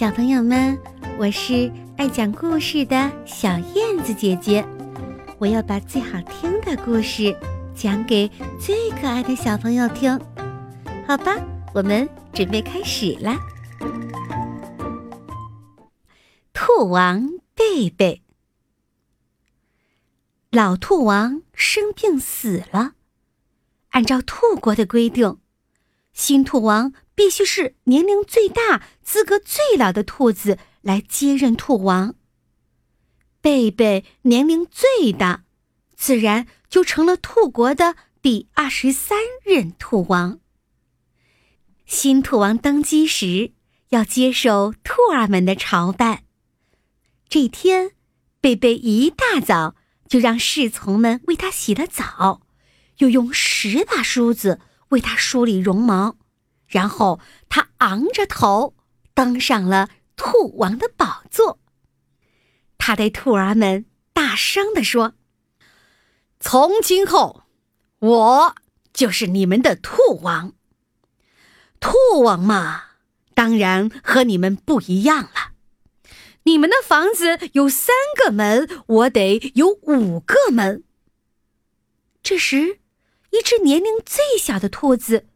小朋友们，我是爱讲故事的小燕子姐姐，我要把最好听的故事讲给最可爱的小朋友听，好吧？我们准备开始啦！兔王贝贝，老兔王生病死了，按照兔国的规定，新兔王。必须是年龄最大、资格最老的兔子来接任兔王。贝贝年龄最大，自然就成了兔国的第二十三任兔王。新兔王登基时，要接受兔儿们的朝拜。这天，贝贝一大早就让侍从们为他洗了澡，又用十把梳子为他梳理绒毛。然后他昂着头登上了兔王的宝座。他对兔儿们大声地说：“从今后，我就是你们的兔王。兔王嘛，当然和你们不一样了。你们的房子有三个门，我得有五个门。”这时，一只年龄最小的兔子。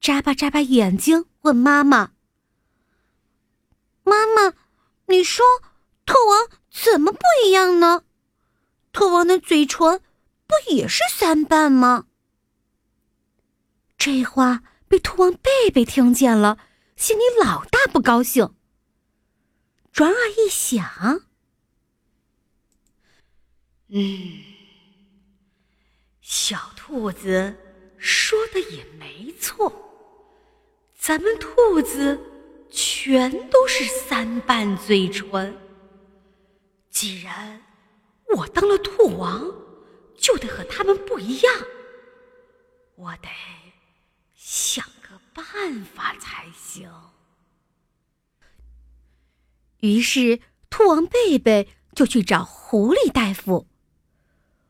眨巴眨巴眼睛，问妈妈：“妈妈，你说兔王怎么不一样呢？兔王的嘴唇不也是三瓣吗？”这话被兔王贝贝听见了，心里老大不高兴。转而一想，嗯，小兔子说的也没错。咱们兔子全都是三瓣嘴唇。既然我当了兔王，就得和他们不一样。我得想个办法才行。于是，兔王贝贝就去找狐狸大夫。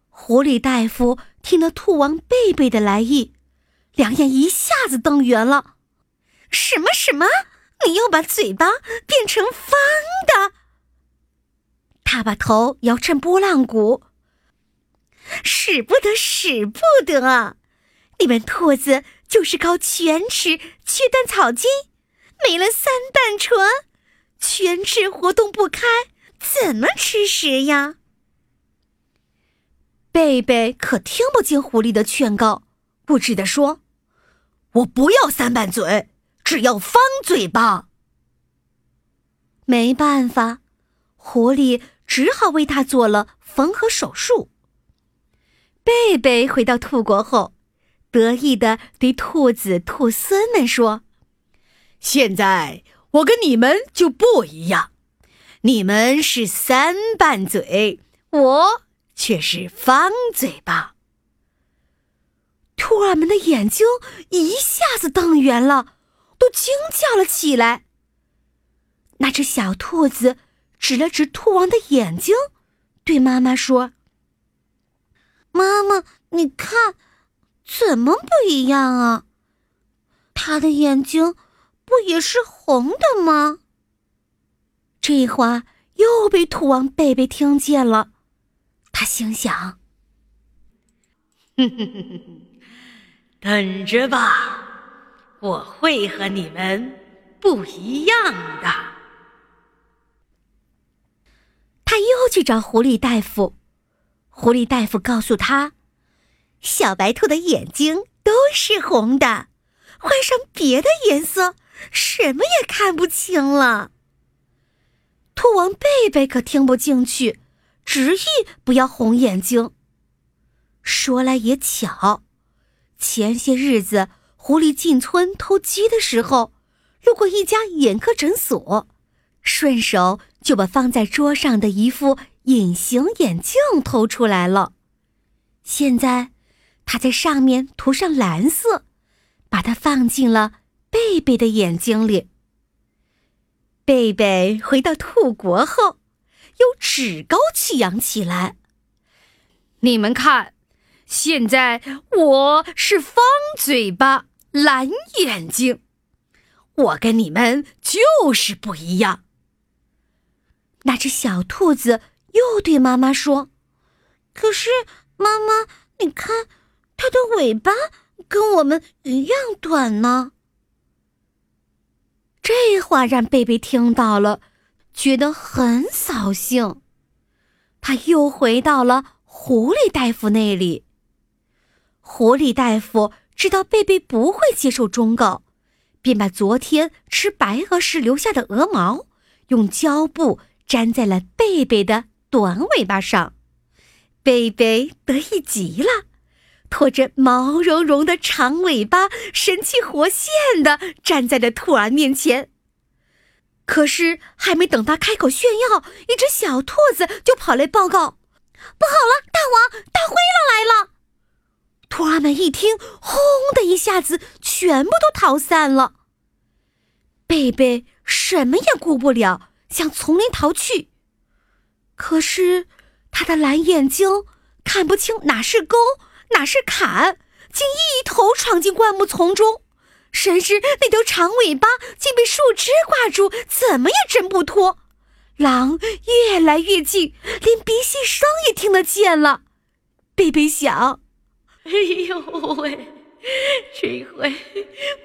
狐狸大夫听了兔王贝贝的来意，两眼一下子瞪圆了。什么什么？你要把嘴巴变成方的？他把头摇成拨浪鼓，使不得，使不得！你们兔子就是靠犬齿切断草茎，没了三瓣唇，犬齿活动不开，怎么吃食呀？贝贝可听不进狐狸的劝告，不值得说：“我不要三瓣嘴。”只要方嘴巴，没办法，狐狸只好为他做了缝合手术。贝贝回到兔国后，得意的对兔子、兔孙们说：“现在我跟你们就不一样，你们是三瓣嘴，我却是方嘴巴。”兔儿们的眼睛一下子瞪圆了。都惊叫了起来。那只小兔子指了指兔王的眼睛，对妈妈说：“妈妈，你看，怎么不一样啊？他的眼睛不也是红的吗？”这话又被兔王贝贝听见了，他心想：“哼哼哼哼哼，等着吧。”我会和你们不一样的。他又去找狐狸大夫，狐狸大夫告诉他，小白兔的眼睛都是红的，换上别的颜色，什么也看不清了。兔王贝贝可听不进去，执意不要红眼睛。说来也巧，前些日子。狐狸进村偷鸡的时候，路过一家眼科诊所，顺手就把放在桌上的一副隐形眼镜偷出来了。现在，他在上面涂上蓝色，把它放进了贝贝的眼睛里。贝贝回到兔国后，又趾高气扬起来。你们看，现在我是方嘴巴。蓝眼睛，我跟你们就是不一样。那只小兔子又对妈妈说：“可是，妈妈，你看，它的尾巴跟我们一样短呢。”这话让贝贝听到了，觉得很扫兴。他又回到了狐狸大夫那里。狐狸大夫知道贝贝不会接受忠告，便把昨天吃白鹅时留下的鹅毛用胶布粘在了贝贝的短尾巴上。贝贝得意极了，拖着毛茸茸的长尾巴，神气活现的站在了兔儿面前。可是还没等他开口炫耀，一只小兔子就跑来报告：“不好了，大王，大灰狼来了！”兔儿们一听，轰的一下子，全部都逃散了。贝贝什么也顾不了，向丛林逃去。可是他的蓝眼睛看不清哪是沟，哪是坎，竟一头闯进灌木丛中。谁知那条长尾巴竟被树枝挂住，怎么也挣不脱。狼越来越近，连鼻息声也听得见了。贝贝想。哎呦喂！这回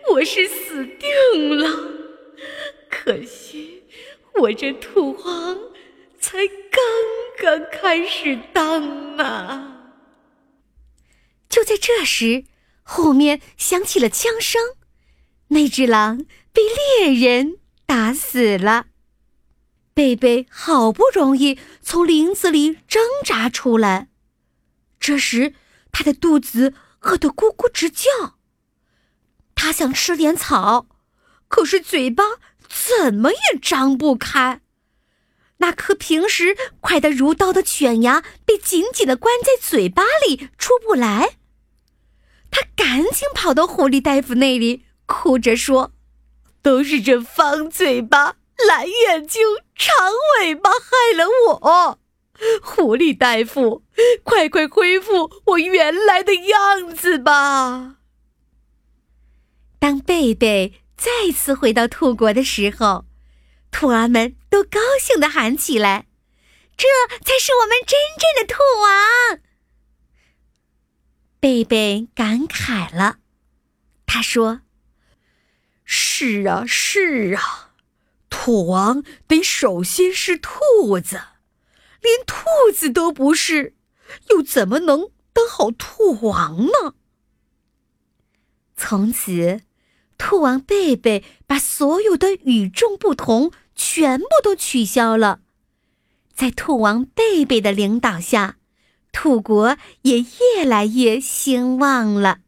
我是死定了。可惜我这土皇才刚刚开始当啊！就在这时，后面响起了枪声，那只狼被猎人打死了。贝贝好不容易从林子里挣扎出来，这时。他的肚子饿得咕咕直叫，他想吃点草，可是嘴巴怎么也张不开。那颗平时快得如刀的犬牙被紧紧的关在嘴巴里，出不来。他赶紧跑到狐狸大夫那里，哭着说：“都是这方嘴巴、蓝眼睛、长尾巴害了我。”狐狸大夫，快快恢复我原来的样子吧！当贝贝再次回到兔国的时候，兔儿们都高兴的喊起来：“这才是我们真正的兔王！”贝贝感慨了，他说：“是啊，是啊，兔王得首先是兔子。”连兔子都不是，又怎么能当好兔王呢？从此，兔王贝贝把所有的与众不同全部都取消了。在兔王贝贝的领导下，兔国也越来越兴旺了。